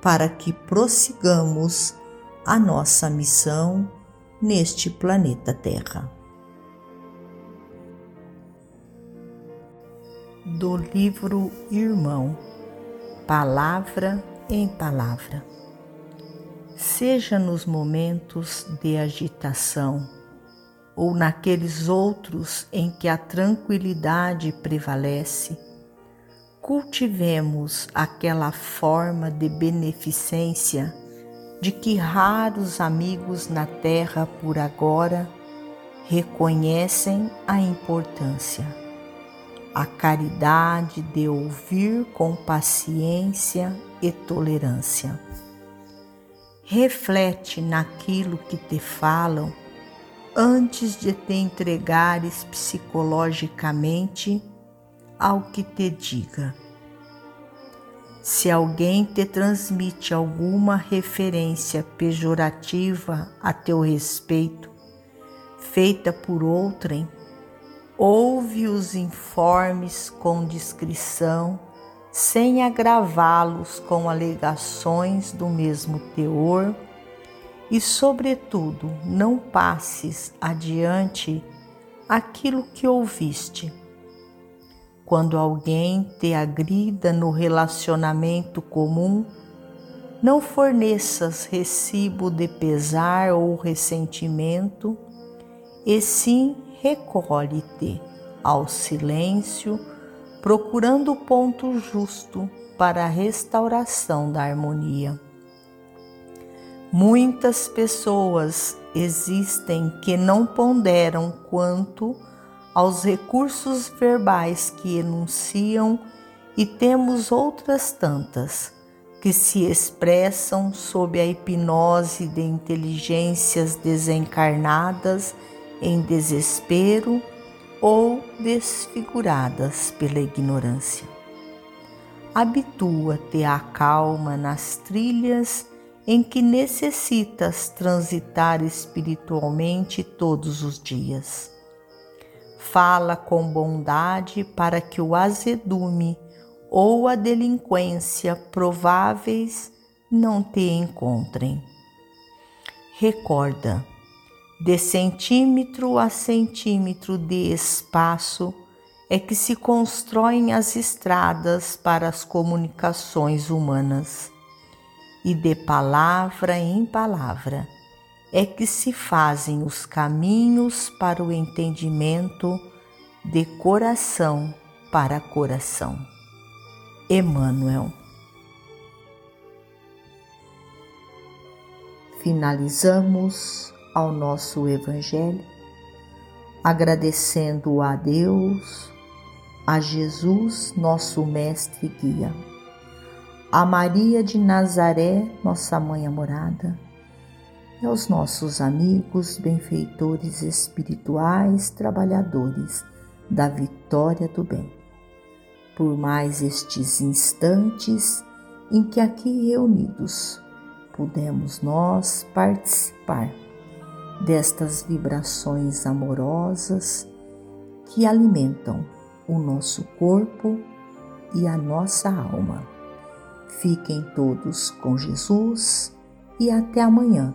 para que prossigamos a nossa missão neste planeta Terra. Do livro Irmão, Palavra em Palavra. Seja nos momentos de agitação ou naqueles outros em que a tranquilidade prevalece cultivemos aquela forma de beneficência de que raros amigos na terra por agora reconhecem a importância. A caridade de ouvir com paciência e tolerância. Reflete naquilo que te falam antes de te entregares psicologicamente ao que te diga. Se alguém te transmite alguma referência pejorativa a teu respeito, feita por outrem, ouve os informes com discrição, sem agravá-los com alegações do mesmo teor, e, sobretudo, não passes adiante aquilo que ouviste quando alguém te agrida no relacionamento comum, não forneças recibo de pesar ou ressentimento, e sim recolhe-te ao silêncio, procurando o ponto justo para a restauração da harmonia. Muitas pessoas existem que não ponderam quanto aos recursos verbais que enunciam e temos outras tantas que se expressam sob a hipnose de inteligências desencarnadas em desespero ou desfiguradas pela ignorância. Habitua-te à calma nas trilhas em que necessitas transitar espiritualmente todos os dias fala com bondade para que o azedume ou a delinquência prováveis não te encontrem. Recorda, de centímetro a centímetro de espaço é que se constroem as estradas para as comunicações humanas, e de palavra em palavra é que se fazem os caminhos para o entendimento de coração para coração. Emmanuel. Finalizamos ao nosso Evangelho agradecendo a Deus, a Jesus, nosso Mestre e Guia, a Maria de Nazaré, nossa Mãe amorada e aos nossos amigos, benfeitores espirituais, trabalhadores da vitória do bem. Por mais estes instantes em que aqui reunidos pudemos nós participar destas vibrações amorosas que alimentam o nosso corpo e a nossa alma. Fiquem todos com Jesus e até amanhã